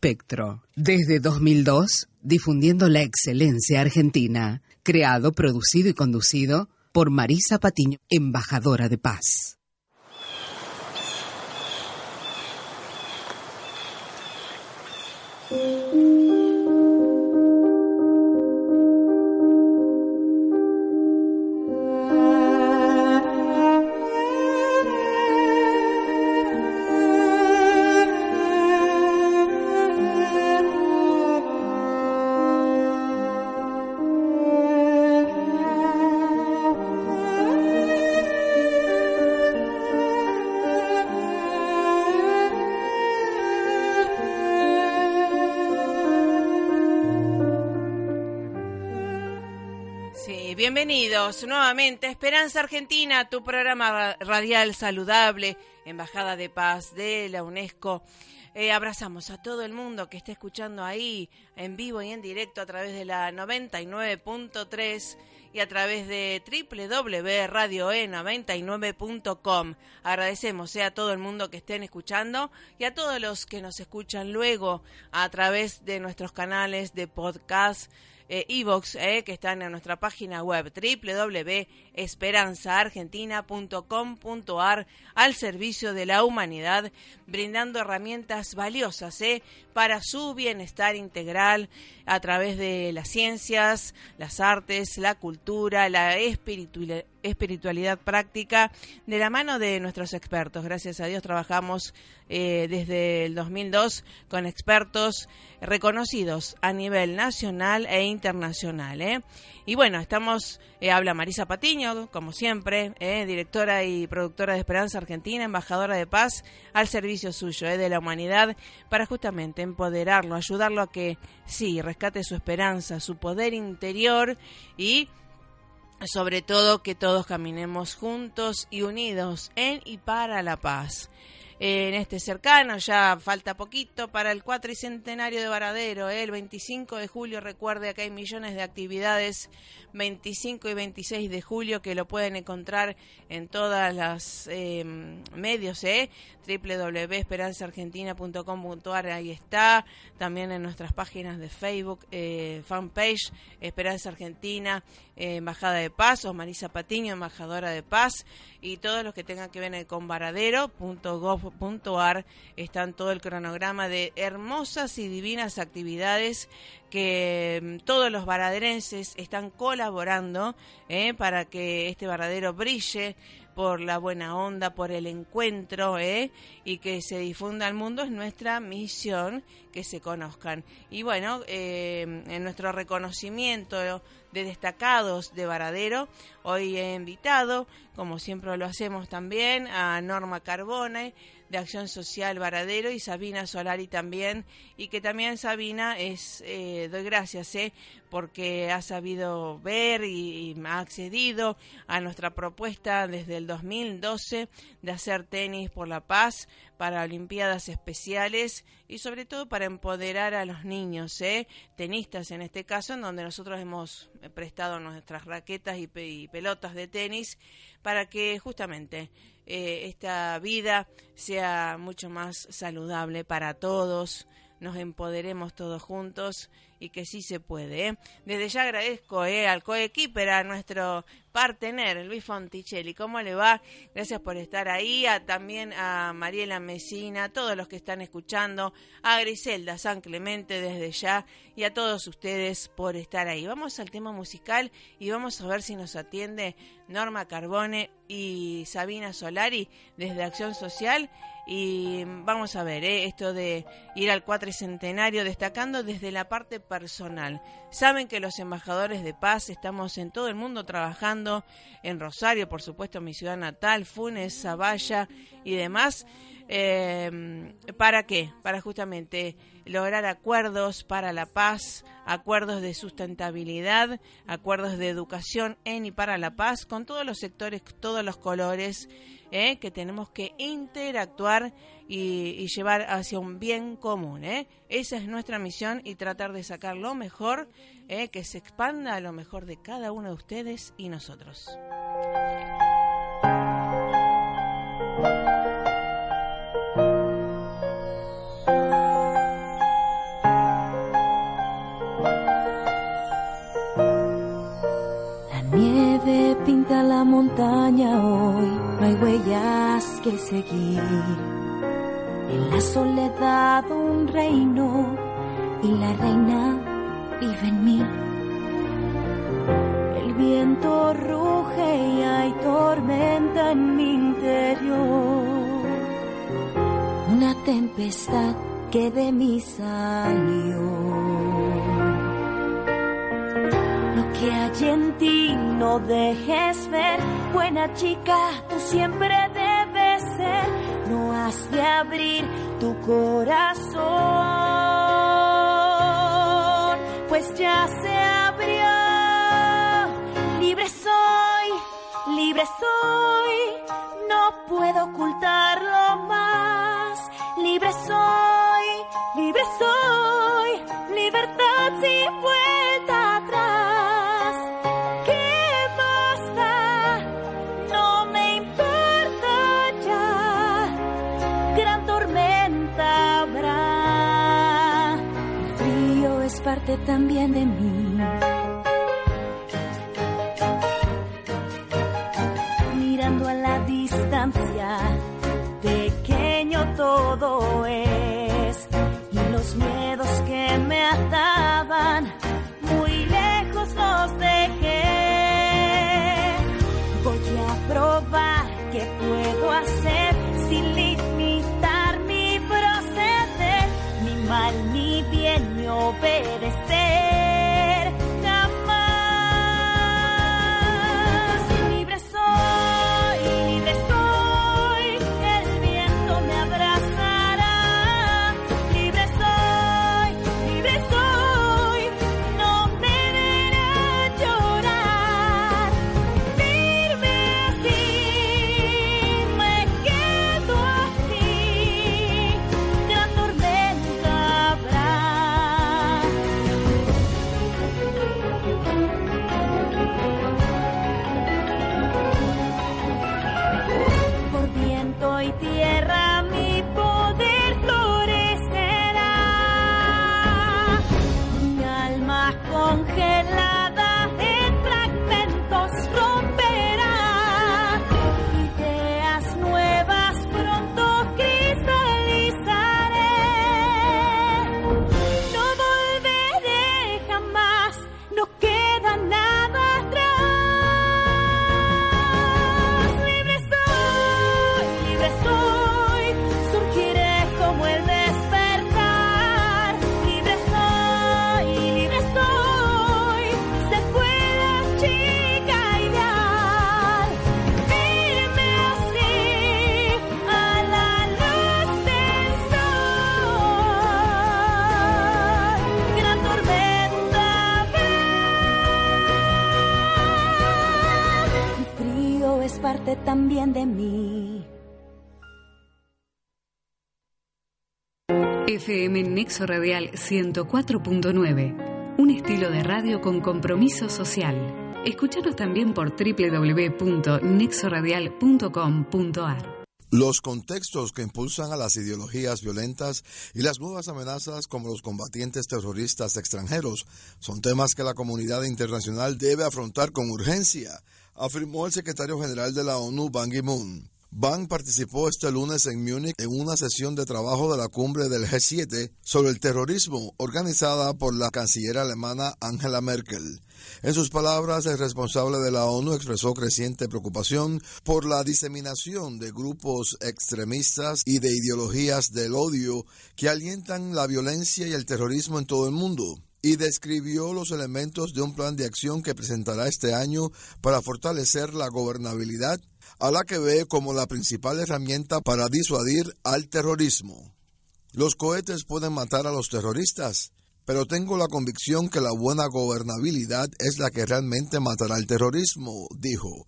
Espectro, desde 2002, difundiendo la excelencia argentina, creado, producido y conducido por Marisa Patiño, embajadora de paz. Bienvenidos nuevamente a Esperanza Argentina, tu programa radial saludable, Embajada de Paz de la UNESCO. Eh, abrazamos a todo el mundo que esté escuchando ahí en vivo y en directo a través de la 99.3 y a través de www.radioe99.com. Agradecemos eh, a todo el mundo que estén escuchando y a todos los que nos escuchan luego a través de nuestros canales de podcast eh, eh, que están en nuestra página web www.esperanzaargentina.com.ar al servicio de la humanidad, brindando herramientas valiosas eh, para su bienestar integral a través de las ciencias, las artes, la cultura, la espiritualidad espiritualidad práctica de la mano de nuestros expertos. Gracias a Dios trabajamos eh, desde el 2002 con expertos reconocidos a nivel nacional e internacional. ¿eh? Y bueno, estamos, eh, habla Marisa Patiño, como siempre, directora y productora de Esperanza Argentina, embajadora de paz al servicio suyo, de la humanidad, para justamente empoderarlo, ayudarlo a que sí, rescate su esperanza, su poder interior y sobre todo que todos caminemos juntos y unidos en y para la paz. En este cercano, ya falta poquito para el cuatricentenario de Varadero, ¿eh? el 25 de julio, recuerde que hay millones de actividades, 25 y 26 de julio, que lo pueden encontrar en todas las em, medios, ¿eh? www.esperanzaargentina.com.ar, ahí está, también en nuestras páginas de Facebook, eh, fanpage, Esperanza Argentina, eh, Embajada de Paz, o Marisa Patiño, Embajadora de Paz, y todos los que tengan que ver con varadero.gov.ar, están todo el cronograma de hermosas y divinas actividades que mm, todos los varaderenses están colaborando eh, para que este varadero brille por la buena onda, por el encuentro ¿eh? y que se difunda al mundo es nuestra misión, que se conozcan. Y bueno, eh, en nuestro reconocimiento de destacados de Varadero, hoy he invitado, como siempre lo hacemos también, a Norma Carbone de Acción Social Varadero y Sabina Solari también, y que también Sabina es, eh, doy gracias, eh, porque ha sabido ver y, ha accedido a nuestra propuesta desde el 2012 de hacer tenis por la paz para Olimpiadas Especiales y sobre todo para empoderar a los niños, ¿eh? tenistas en este caso, en donde nosotros hemos prestado nuestras raquetas y, y pelotas de tenis para que justamente eh, esta vida sea mucho más saludable para todos, nos empoderemos todos juntos y que sí se puede. ¿eh? Desde ya agradezco eh, al coequiper, a nuestro partener, Luis Fonticelli. ¿Cómo le va? Gracias por estar ahí. También a Mariela Mesina, a todos los que están escuchando, a Griselda San Clemente desde ya y a todos ustedes por estar ahí. Vamos al tema musical y vamos a ver si nos atiende Norma Carbone y Sabina Solari desde Acción Social. Y vamos a ver, ¿eh? esto de ir al cuatricentenario, destacando desde la parte personal. Saben que los embajadores de paz estamos en todo el mundo trabajando, en Rosario, por supuesto, mi ciudad natal, Funes, Zavalla y demás. Eh, ¿Para qué? Para justamente lograr acuerdos para la paz, acuerdos de sustentabilidad, acuerdos de educación en y para la paz, con todos los sectores, todos los colores, eh, que tenemos que interactuar y, llevar hacia un bien común. Eh. Esa es nuestra misión y tratar de sacar lo mejor, que se expanda a lo mejor de cada uno de ustedes y nosotros. pinta la montaña hoy, hay huellas que seguir. En la soledad un reino y la reina vive en mí. El viento ruge y hay tormenta en mi interior. Una tempestad que de mí salió que hay en ti no dejes ver. Buena chica, tú siempre debes ser. No has de abrir tu corazón, pues ya se parte también de mí. También de mí. FM Nexo Radial 104.9, un estilo de radio con compromiso social. Escúchanos también por www.nexoradial.com.ar. Los contextos que impulsan a las ideologías violentas y las nuevas amenazas como los combatientes terroristas extranjeros son temas que la comunidad internacional debe afrontar con urgencia afirmó el secretario general de la ONU, Ban Ki-moon. Ban participó este lunes en Múnich en una sesión de trabajo de la cumbre del G7 sobre el terrorismo organizada por la canciller alemana Angela Merkel. En sus palabras, el responsable de la ONU expresó creciente preocupación por la diseminación de grupos extremistas y de ideologías del odio que alientan la violencia y el terrorismo en todo el mundo y describió los elementos de un plan de acción que presentará este año para fortalecer la gobernabilidad, a la que ve como la principal herramienta para disuadir al terrorismo. Los cohetes pueden matar a los terroristas, pero tengo la convicción que la buena gobernabilidad es la que realmente matará al terrorismo, dijo.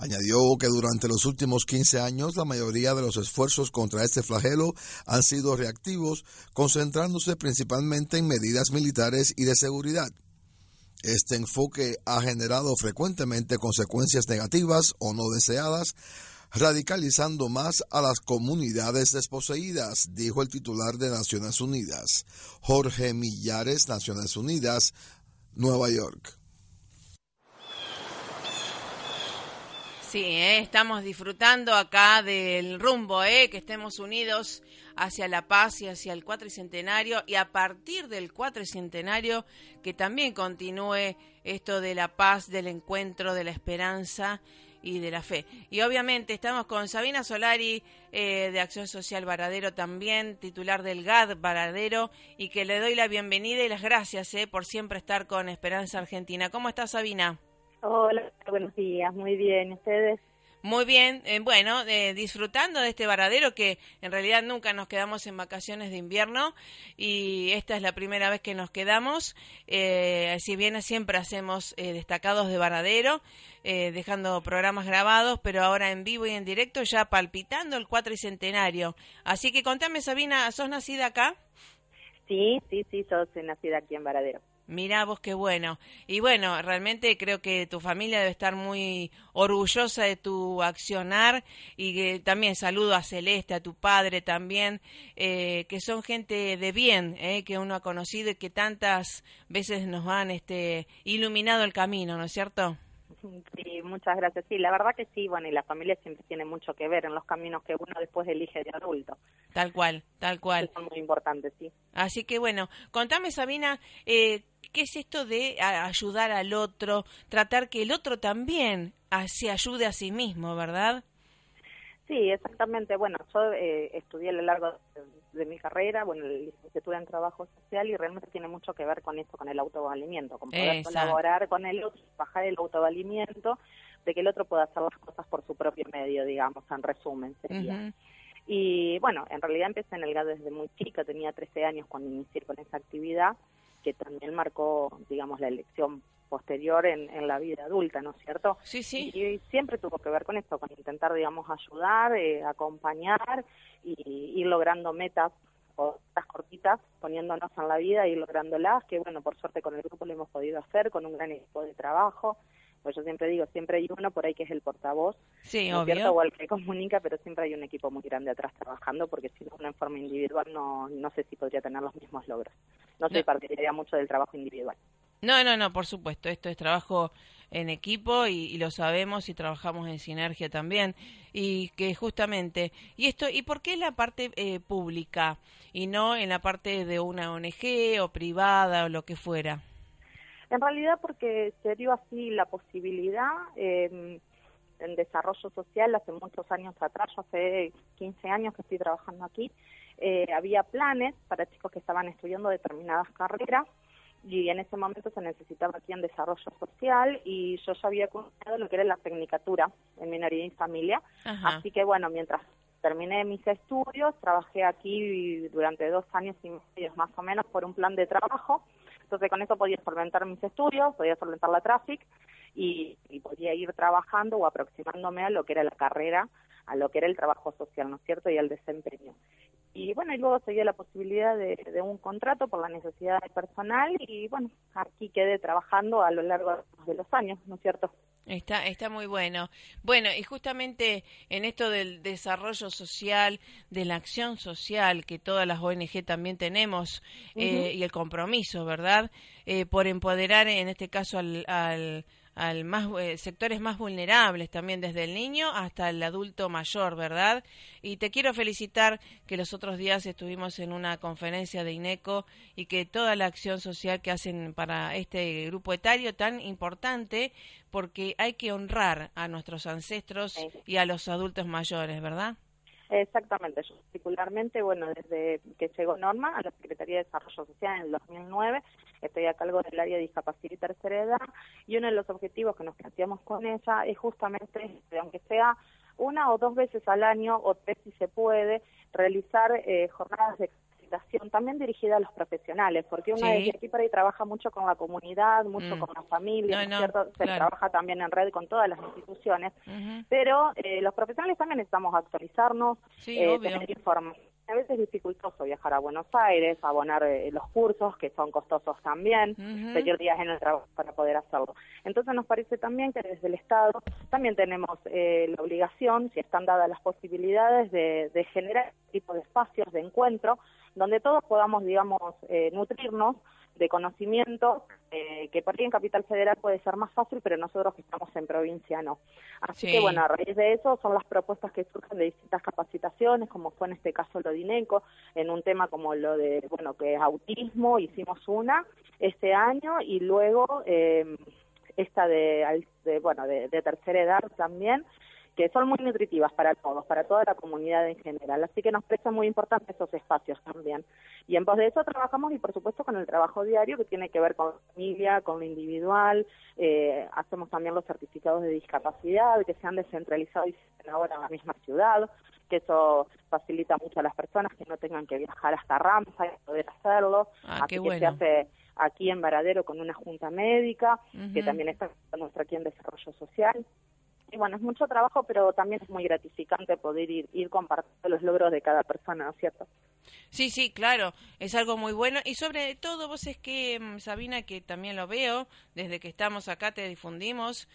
Añadió que durante los últimos 15 años la mayoría de los esfuerzos contra este flagelo han sido reactivos, concentrándose principalmente en medidas militares y de seguridad. Este enfoque ha generado frecuentemente consecuencias negativas o no deseadas, radicalizando más a las comunidades desposeídas, dijo el titular de Naciones Unidas, Jorge Millares, Naciones Unidas, Nueva York. Sí, ¿eh? estamos disfrutando acá del rumbo, ¿eh? que estemos unidos hacia la paz y hacia el cuatricentenario y a partir del cuatricentenario que también continúe esto de la paz, del encuentro, de la esperanza y de la fe. Y obviamente estamos con Sabina Solari eh, de Acción Social Varadero también, titular del GAD Varadero, y que le doy la bienvenida y las gracias eh, por siempre estar con Esperanza Argentina. ¿Cómo está Sabina? Hola, buenos días, muy bien, ¿ustedes? Muy bien, eh, bueno, eh, disfrutando de este varadero que en realidad nunca nos quedamos en vacaciones de invierno y esta es la primera vez que nos quedamos. Eh, si bien siempre hacemos destacados de varadero, dejando programas grabados, pero ahora en vivo y en directo ya palpitando el cuatricentenario. Así que contame, Sabina, ¿sos nacida acá? Sí, sí, sí, soy nacida aquí en Varadero. Mira vos qué bueno. Y bueno, realmente creo que tu familia debe estar muy orgullosa de tu accionar y que también saludo a Celeste, a tu padre también, eh, que son gente de bien, eh, que uno ha conocido y que tantas veces nos han este, iluminado el camino, ¿no es cierto? Muchas gracias. Sí, la verdad que sí, bueno, y la familia siempre tiene mucho que ver en los caminos que uno después elige de adulto. Tal cual, tal cual. son muy importantes, sí. Así que bueno, contame Sabina, eh, ¿qué es esto de ayudar al otro, tratar que el otro también se ayude a sí mismo, verdad? Sí, exactamente. Bueno, yo eh, estudié a lo largo de, mi carrera, bueno, licenciatura en trabajo social y realmente tiene mucho que ver con esto, con el autovalimiento, con poder colaborar con el otro, bajar el autovalimiento, de que el otro pueda hacer las cosas por su propio medio, digamos, en resumen sería. Y bueno, en realidad empecé en el GAD desde muy chica, tenía 13 años cuando inicié con esa actividad que también marcó, digamos, la elección posterior en, en la vida adulta, ¿no es cierto? Sí, sí. Y, siempre tuvo que ver con esto, con intentar, digamos, ayudar, eh, acompañar y ir logrando metas o metas cortitas, poniéndonos en la vida y lográndolas, que bueno, por suerte con el grupo lo hemos podido hacer, con un gran equipo de trabajo, pues yo siempre digo, siempre hay uno por ahí que es el portavoz, sí, obvio. o el que comunica, pero siempre hay un equipo muy grande atrás trabajando, porque si no, una en forma individual no, no sé si podría tener los mismos logros. No, no. partiría mucho del trabajo individual. No, no, no, por supuesto, esto es trabajo en equipo y, lo sabemos y trabajamos en sinergia también. Y que justamente y esto y por qué la parte eh, pública y no en la parte de una ONG o privada o lo que fuera en realidad porque se dio así la posibilidad eh, en desarrollo social hace muchos años atrás, yo hace 15 años que estoy trabajando aquí, eh, había planes para chicos que estaban estudiando determinadas carreras y en ese momento se necesitaba aquí en desarrollo social y yo ya había conocido lo que era la tecnicatura en minoría y familia, así que bueno, mientras terminé mis estudios, trabajé aquí durante dos años y medio más o menos por un plan de trabajo entonces con eso podía solventar mis estudios, podía solventar la traffic y, podía ir trabajando o aproximándome a lo que era la carrera, a lo que era el trabajo social, ¿no es cierto? Y al desempeño. Y bueno, y luego se dio la posibilidad de, un contrato por la necesidad de personal y bueno, aquí quedé trabajando a lo largo de los años, ¿no es cierto? Está, está muy bueno. Bueno, y justamente en esto del desarrollo social, de la acción social que todas las ONG también tenemos eh, y el compromiso, ¿verdad? Eh, por empoderar, en este caso, al, al al más eh, sectores más vulnerables también desde el niño hasta el adulto mayor, ¿verdad? Y te quiero felicitar que los otros días estuvimos en una conferencia de INECO y que toda la acción social que hacen para este grupo etario tan importante porque hay que honrar a nuestros ancestros y a los adultos mayores, ¿verdad? Exactamente, yo particularmente, bueno, desde que llegó Norma a la Secretaría de Desarrollo Social en el 2009, estoy a cargo del área de discapacidad y tercera edad, y uno de los objetivos que nos planteamos con ella es justamente, aunque sea una o dos veces al año, o tres si se puede, realizar eh, jornadas de también dirigida a los profesionales, porque una de aquí para ahí trabaja mucho con la comunidad, mucho mm. con la familia, ¿cierto? Se trabaja también en red con todas las instituciones, pero eh, los profesionales también necesitamos actualizarnos, eh, tener información a veces es dificultoso viajar a Buenos Aires, abonar eh, los cursos, que son costosos también, pedir días en el trabajo para poder hacerlo. Entonces nos parece también que desde el Estado también tenemos eh, la obligación, si están dadas las posibilidades, de, de generar este tipo de espacios de encuentro donde todos podamos, digamos, eh, nutrirnos de conocimiento, eh, que por ahí en Capital Federal puede ser más fácil, pero nosotros que estamos en provincia no. Así que bueno, a raíz de eso son las propuestas que surgen de distintas capacitaciones, como fue en este caso lo de INECO, en un tema como lo de, bueno, que es autismo, hicimos una este año y luego eh, esta de, bueno, de tercera edad también, que son muy nutritivas para todos, para toda la comunidad en general. Así que nos parece muy importante esos espacios también. Y en pos de eso trabajamos y por supuesto con el trabajo diario que tiene que ver con la familia, con lo individual. Eh, hacemos también los certificados de discapacidad que se han descentralizado y se ahora en la misma ciudad que eso facilita mucho a las personas que no tengan que viajar hasta Ramsa y poder hacerlo. Ah, Así que se hace aquí en Varadero con una junta médica, que también está nuestra aquí en Desarrollo Social y bueno, es mucho trabajo, pero también es muy gratificante poder ir, ir compartiendo los logros de cada persona, ¿no es cierto? Sí, sí, claro, es algo muy bueno. Y sobre todo, vos es que, mm, Sabina, que también lo veo, desde que estamos acá te difundimos,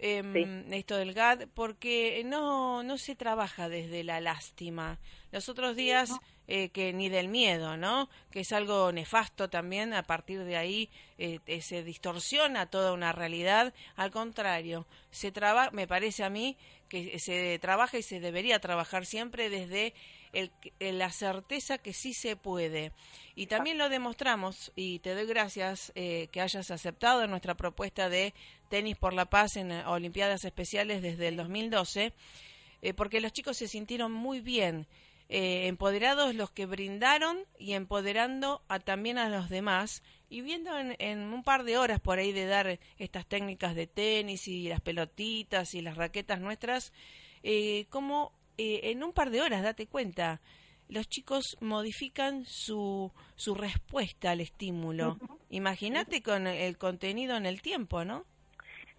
em, esto del GAD, porque no, no se trabaja desde la lástima. Los otros días... Eh, que ni del miedo, ¿no? Que es algo nefasto también, a partir de ahí eh, eh, se distorsiona toda una realidad. Al contrario, se trabaja, me parece a mí que se trabaja y se debería trabajar siempre desde el, la certeza que sí se puede. Y también lo demostramos, y te doy gracias que hayas aceptado nuestra propuesta de tenis por la paz en Olimpiadas Especiales desde el 2012, porque los chicos se sintieron muy bien eh, empoderados los que brindaron y empoderando a, también a los demás y viendo en, un par de horas por ahí de dar estas técnicas de tenis y las pelotitas y las raquetas nuestras, eh, como eh, en un par de horas, date cuenta, los chicos modifican su, su respuesta al estímulo. Imagínate con el contenido en el tiempo, ¿no?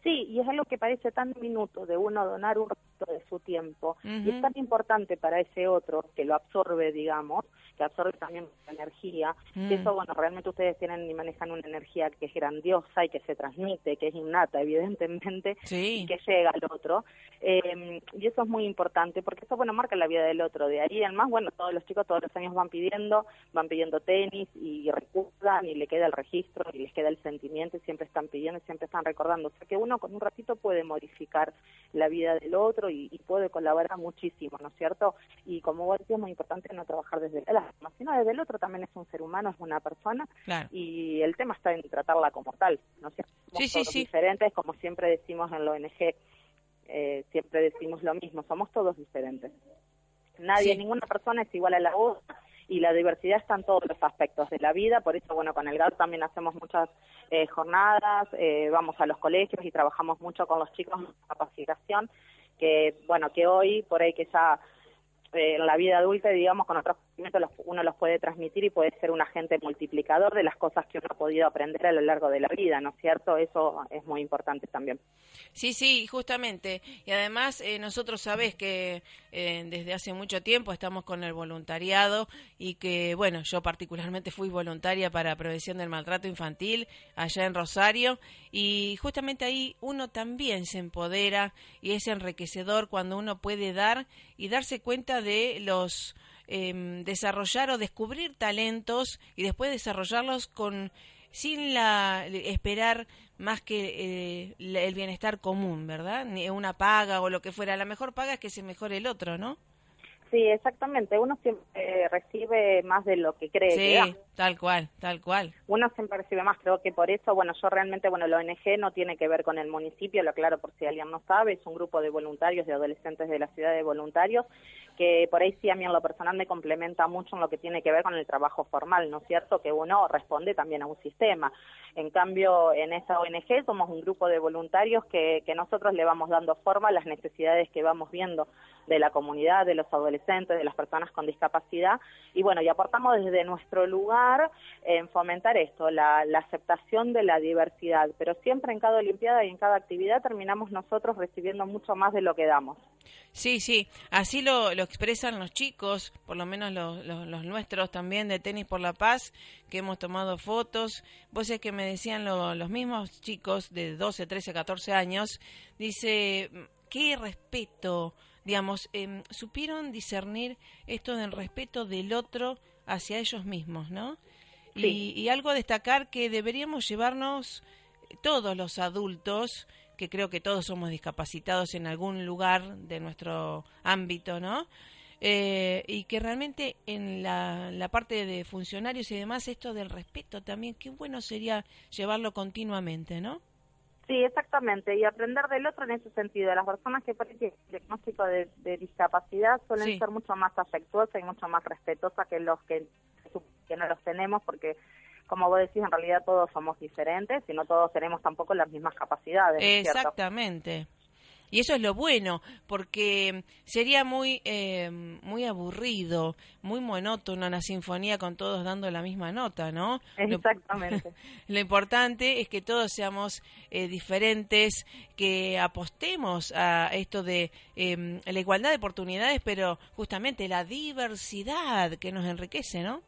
Sí, y es algo que parece tan minuto de uno donar un de su tiempo y es tan importante para ese otro que lo absorbe, digamos, que absorbe también la energía, que mm. eso, bueno, realmente ustedes tienen y manejan una energía que es grandiosa y que se transmite, que es innata, evidentemente, y que llega al otro. Eh, y eso es muy importante porque eso, bueno, marca la vida del otro. De ahí en más, bueno, todos los chicos todos los años van pidiendo, van pidiendo tenis y recuerdan y le queda el registro y les queda el sentimiento y siempre están pidiendo y siempre están recordando. O sea que uno con un ratito puede modificar la vida del otro y, puede colaborar muchísimo, ¿no es cierto? Y como vos decías, es muy importante no trabajar desde el alma, sino desde el otro también es un ser humano, es una persona y el tema está en tratarla como tal, ¿no es cierto? Somos diferentes, como siempre decimos en la ONG, eh, siempre decimos lo mismo, somos todos diferentes. Nadie, ninguna persona es igual a la otra y la diversidad está en todos los aspectos de la vida, por eso, bueno, con el GAD también hacemos muchas eh, jornadas, eh, vamos a los colegios y trabajamos mucho con los chicos en capacitación, que, bueno, que hoy, por ahí que ya eh, en la vida adulta, digamos, con otros conocimientos uno los puede transmitir y puede ser un agente multiplicador de las cosas que uno ha podido aprender a lo largo de la vida, ¿no es cierto? Eso es muy importante también. Sí, sí, justamente. Y además, eh, nosotros sabés que eh, desde hace mucho tiempo estamos con el voluntariado y que, bueno, yo particularmente fui voluntaria para prevención del maltrato infantil allá en Rosario y justamente ahí uno también se empodera y es enriquecedor cuando uno puede dar y darse cuenta de los eh, desarrollar o descubrir talentos y después desarrollarlos con sin la esperar más que eh, el bienestar común, ¿verdad? Ni una paga o lo que fuera. La mejor paga es que se mejore el otro, ¿no? Sí, exactamente. Uno siempre recibe más de lo que cree. Sí, tal cual, tal cual. Uno siempre recibe más. Creo que por eso, bueno, yo realmente, bueno, la ONG no tiene que ver con el municipio, lo aclaro por si alguien no sabe, es un grupo de voluntarios, de adolescentes de la ciudad de voluntarios, que por ahí sí a mí en lo personal me complementa mucho en lo que tiene que ver con el trabajo formal, ¿no es cierto? Que uno responde también a un sistema. En cambio, en esa ONG somos un grupo de voluntarios que, que nosotros le vamos dando forma a las necesidades que vamos viendo de la comunidad, de los adolescentes, de las personas con discapacidad. Y bueno, y aportamos desde nuestro lugar en fomentar esto, la, la aceptación de la diversidad. Pero siempre en cada Olimpiada y en cada actividad terminamos nosotros recibiendo mucho más de lo que damos. Sí, sí, así lo, lo expresan los chicos, por lo menos los, los, nuestros también de Tenis por la Paz, que hemos tomado fotos. Vos es que me decían los mismos chicos de 12, 13, 14 años, dice, qué respeto, digamos, eh, supieron discernir esto del respeto del otro hacia ellos mismos, ¿no? Y, y, algo a destacar que deberíamos llevarnos todos los adultos, que creo que todos somos discapacitados en algún lugar de nuestro ámbito, ¿no? Eh, y que realmente en la, la, parte de funcionarios y demás, esto del respeto también, qué bueno sería llevarlo continuamente, ¿no? Sí, exactamente, y aprender del otro en ese sentido. Las personas que tienen diagnóstico de, de discapacidad suelen ser mucho más afectuosas y mucho más respetuosas que los que, que no los tenemos, porque como vos decís, en realidad todos somos diferentes y no todos tenemos tampoco las mismas capacidades. Exactamente. Y eso es lo bueno, porque sería muy eh, muy aburrido, muy monótono una sinfonía con todos dando la misma nota, ¿no? Exactamente. Lo, importante es que todos seamos eh, diferentes, que apostemos a esto de eh, la igualdad de oportunidades, pero justamente la diversidad que nos enriquece, ¿no?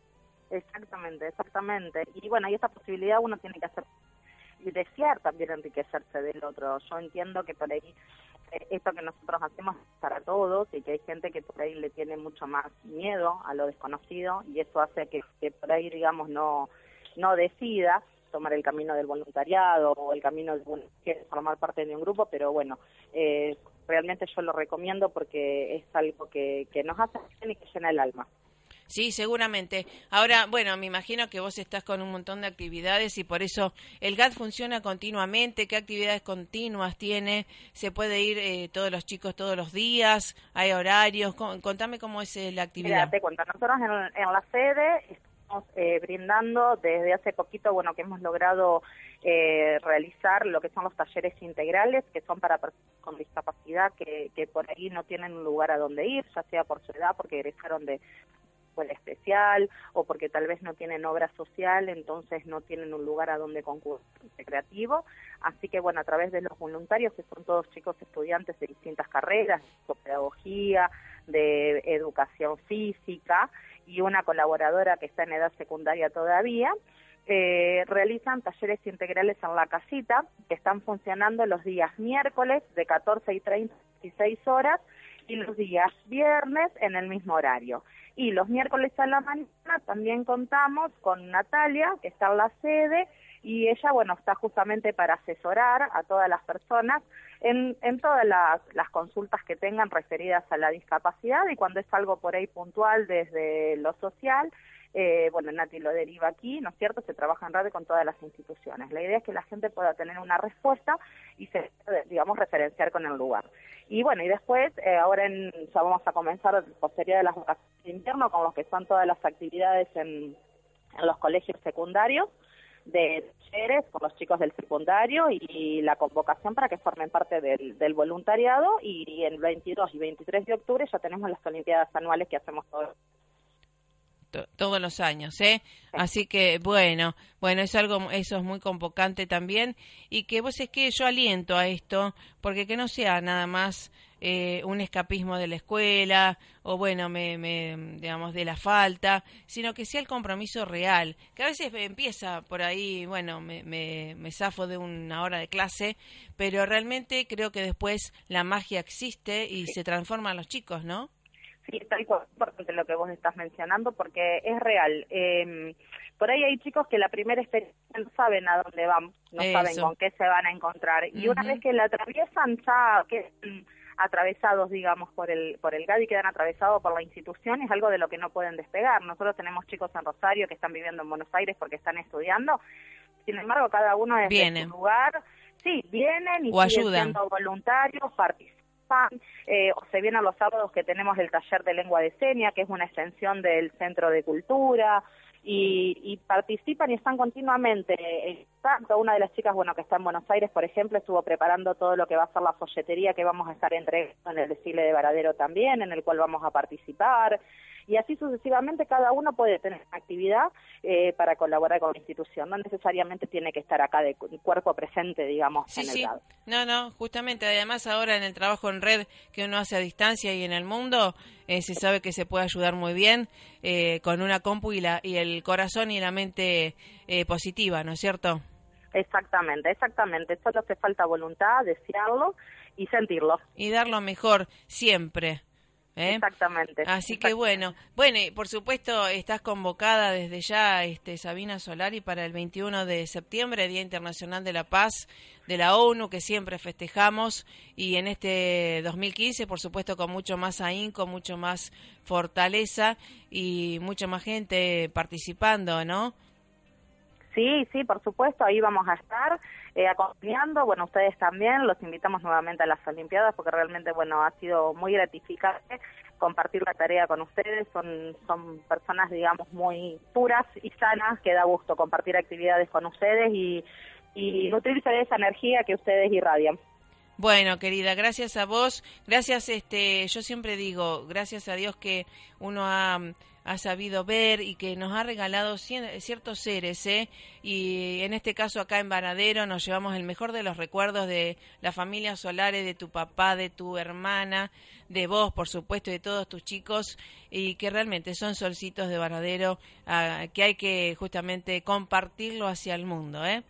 Exactamente, exactamente. Y bueno, y esa posibilidad uno tiene que hacer y desear también enriquecerse del otro. Yo entiendo que por ahí esto que nosotros hacemos para todos y que hay gente que por ahí le tiene mucho más miedo a lo desconocido y eso hace que, por ahí, digamos, no, no decida tomar el camino del voluntariado o el camino de formar parte de un grupo, pero bueno, eh, realmente yo lo recomiendo porque es algo que, que nos hace bien y que llena el alma. Sí, seguramente. Ahora, bueno, me imagino que vos estás con un montón de actividades y por eso el GAT funciona continuamente. ¿Qué actividades continuas tiene? ¿Se puede ir eh, todos los chicos todos los días? ¿Hay horarios? Contame cómo es eh, la actividad. Mira, te cuento. Nosotros en, en la sede estamos eh, brindando desde hace poquito, bueno, que hemos logrado eh, realizar lo que son los talleres integrales, que son para personas con discapacidad que, que por ahí no tienen un lugar a donde ir, ya sea por su edad, porque egresaron de escuela especial o porque tal vez no tienen obra social, entonces no tienen un lugar a donde concurrir creativo. Así que bueno, a través de los voluntarios, que son todos chicos estudiantes de distintas carreras, de pedagogía, de educación física y una colaboradora que está en edad secundaria todavía, eh, realizan talleres integrales en la casita que están funcionando los días miércoles de 14 y 36 horas y los días viernes en el mismo horario. Y los miércoles a la mañana también contamos con Natalia, que está en la sede, y ella, bueno, está justamente para asesorar a todas las personas en, en todas las, las consultas que tengan referidas a la discapacidad y cuando es algo por ahí puntual desde lo social, eh, bueno, Nati lo deriva aquí, ¿no es cierto? Se trabaja en radio con todas las instituciones. La idea es que la gente pueda tener una respuesta y se, digamos, referenciar con el lugar. Y bueno, y después, eh, ahora en, ya vamos a comenzar posterior de las vacaciones de invierno con lo que son todas las actividades en, los colegios secundarios de talleres por los chicos del secundario y la convocación para que formen parte del, del voluntariado y, y el 22 y 23 de octubre ya tenemos las Olimpiadas anuales que hacemos todos todos los años, ¿eh? Así que bueno, bueno, es algo eso es muy convocante también y que vos es que yo aliento a esto porque que no sea nada más eh, un escapismo de la escuela o bueno, me, me, digamos de la falta, sino que sea el compromiso real, que a veces empieza por ahí, bueno, me, me, me zafo de una hora de clase, pero realmente creo que después la magia existe y se transforman los chicos, ¿no? Sí, está importante lo que vos estás mencionando porque es real. Eh, por ahí hay chicos que la primera experiencia no saben a dónde van, no saben con qué se van a encontrar. Y una vez que la atraviesan ya quedan atravesados, digamos, por el, por el GAD y quedan atravesados por la institución, es algo de lo que no pueden despegar. Nosotros tenemos chicos en Rosario que están viviendo en Buenos Aires porque están estudiando. Sin embargo, cada uno desde su lugar, sí, vienen y o siguen siendo voluntarios, participan eh, o se vienen los sábados que tenemos el taller de lengua de seña, que es una extensión del Centro de Cultura, y, participan y están continuamente en contacto. Una de las chicas, bueno, que está en Buenos Aires, por ejemplo, estuvo preparando todo lo que va a ser la folletería que vamos a estar entregando en el desfile de Varadero también, en el cual vamos a participar y así sucesivamente cada uno puede tener actividad eh, para colaborar con la institución, no necesariamente tiene que estar acá de cuerpo presente, digamos, en el sí. No, no, justamente, además ahora en el trabajo en red que uno hace a distancia y en el mundo, eh, se sabe que se puede ayudar muy bien eh, con una compu y, la, y el corazón y la mente positiva, ¿no es cierto? Exactamente, exactamente. Solo hace falta voluntad, desearlo y sentirlo. Y dar lo mejor siempre. ¿Eh? Exactamente. Así que bueno, bueno, y por supuesto estás convocada desde ya, este, Sabina Solari, para el 21 de septiembre, Día Internacional de la Paz de la ONU, que siempre festejamos, y en este 2015, por supuesto, con mucho más ahínco, mucho más fortaleza y mucha más gente participando, ¿no? Sí, sí, por supuesto, ahí vamos a estar eh, acompañando, bueno, ustedes también, los invitamos nuevamente a las Olimpiadas porque realmente, bueno, ha sido muy gratificante compartir la tarea con ustedes, son, son personas, digamos, muy puras y sanas, que da gusto compartir actividades con ustedes y, y nutrirse de esa energía que ustedes irradian. Bueno, querida, gracias a vos. Gracias, este, yo siempre digo, gracias a Dios que uno ha, ha sabido ver y que nos ha regalado ciertos seres, ¿eh? Y en este caso acá en Varadero nos llevamos el mejor de los recuerdos de la familia Solares, de tu papá, de tu hermana, de vos, por supuesto, de todos tus chicos, y que realmente son solcitos de Varadero, ah, que hay que justamente compartirlo hacia el mundo, ¿eh?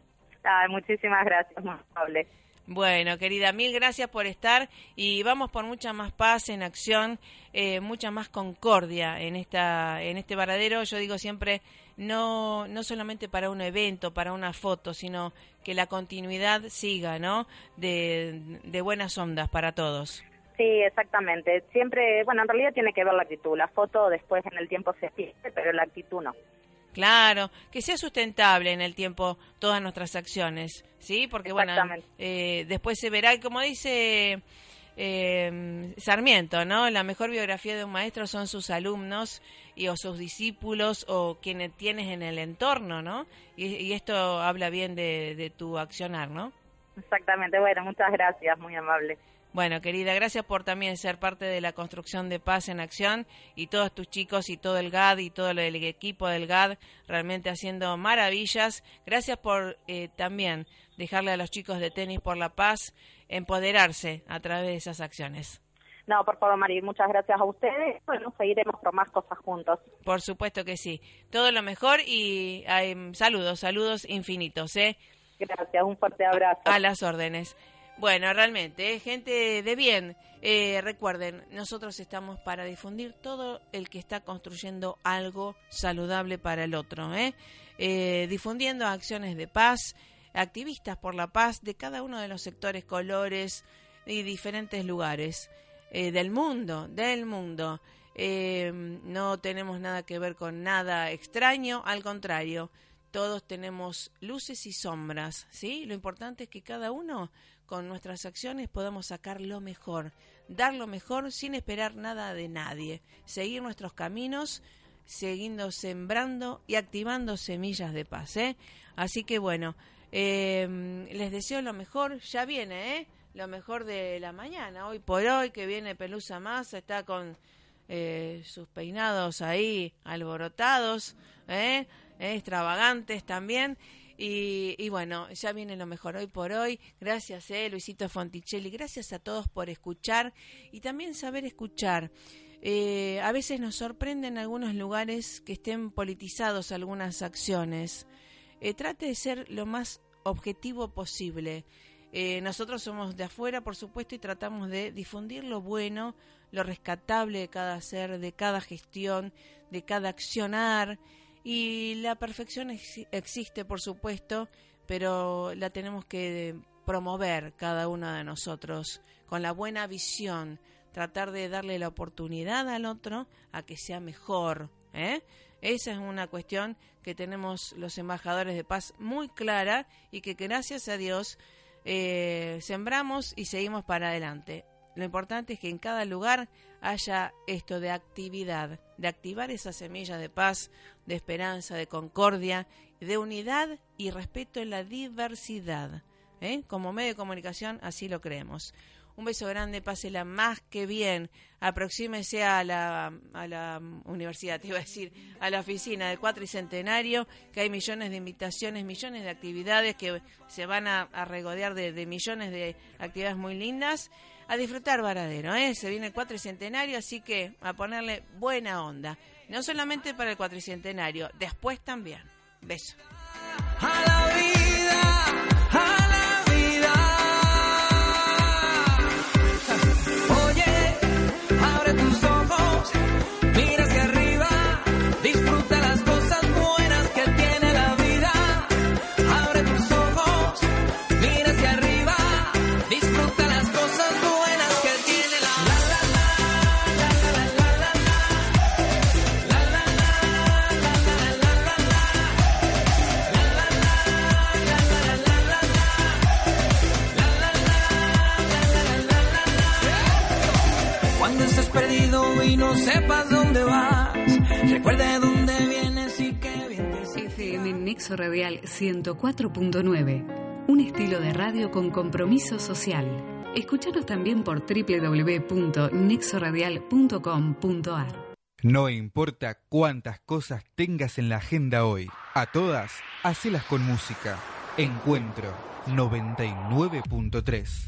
muchísimas gracias, muy amable. Bueno, querida, mil gracias por estar y vamos por mucha más paz en acción, eh, mucha más concordia en esta, en este varadero. Yo digo siempre no, no solamente para un evento, para una foto, sino que la continuidad siga, ¿no? De, de buenas ondas para todos. Sí, exactamente. Siempre, bueno, en realidad tiene que ver la actitud. La foto después en el tiempo se pierde, pero la actitud no. Claro, que sea sustentable en el tiempo todas nuestras acciones, ¿sí? Porque bueno, eh, después se verá, como dice eh, Sarmiento, ¿no? La mejor biografía de un maestro son sus alumnos y o sus discípulos o quienes tienes en el entorno, ¿no? Y, esto habla bien de, de tu accionar, ¿no? Exactamente, bueno, muchas gracias, muy amable. Bueno, querida, gracias por también ser parte de la construcción de paz en acción y todos tus chicos y todo el GAD y todo el equipo del GAD realmente haciendo maravillas. Gracias por eh, también dejarle a los chicos de Tenis por la Paz empoderarse a través de esas acciones. No, por favor, Mari, muchas gracias a ustedes. Bueno, seguiremos por más cosas juntos. Por supuesto que sí. Todo lo mejor y saludos, saludos infinitos. ¿eh? Gracias, un fuerte abrazo. A las órdenes. Bueno, realmente, ¿eh? gente de bien. Eh, recuerden, nosotros estamos para difundir todo el que está construyendo algo saludable para el otro. ¿eh? eh difundiendo acciones de paz, activistas por la paz de cada uno de los sectores, colores y diferentes lugares del mundo, del mundo. no tenemos nada que ver con nada extraño, al contrario, todos tenemos luces y sombras, ¿sí? Lo importante es que cada uno con nuestras acciones podamos sacar lo mejor, dar lo mejor sin esperar nada de nadie, seguir nuestros caminos, siguiendo sembrando y activando semillas de paz. ¿eh? Así que bueno, eh, les deseo lo mejor, ya viene, ¿eh? lo mejor de la mañana, hoy por hoy, que viene Pelusa Más, está con eh, sus peinados ahí alborotados, ¿eh? extravagantes también. Y, bueno, ya viene lo mejor hoy por hoy. Gracias, eh, Luisito Fonticelli. Gracias a todos por escuchar y también saber escuchar. Eh, a veces nos sorprenden algunos lugares que estén politizados algunas acciones. Eh, trate de ser lo más objetivo posible. Eh, nosotros somos de afuera, por supuesto, y tratamos de difundir lo bueno, lo rescatable de cada ser, de cada gestión, de cada accionar. Y la perfección existe, por supuesto, pero la tenemos que promover cada uno de nosotros con la buena visión, tratar de darle la oportunidad al otro a que sea mejor. ¿eh? Esa es una cuestión que tenemos los embajadores de paz muy clara y que gracias a Dios eh, sembramos y seguimos para adelante. lo importante es que en cada lugar haya esto de actividad, de activar esas semillas de paz, de esperanza, de concordia, de unidad y respeto en la diversidad. ¿eh? Como medio de comunicación así lo creemos. Un beso grande, pásela más que bien. Aproxímese a la, a la universidad, te iba a decir, a la oficina del Cuatricentenario, que hay millones de invitaciones, millones de actividades que se van a, regodear de, millones de actividades muy lindas. A disfrutar Varadero, ¿eh? Se viene el Cuatricentenario, así que a ponerle buena onda. No solamente para el Cuatricentenario, después también. Beso. 104.9, un estilo de radio con compromiso social. Escúchanos también por www.nexoradial.com.ar. No importa cuántas cosas tengas en la agenda hoy, a todas, hacelas con música. Encuentro 99.3.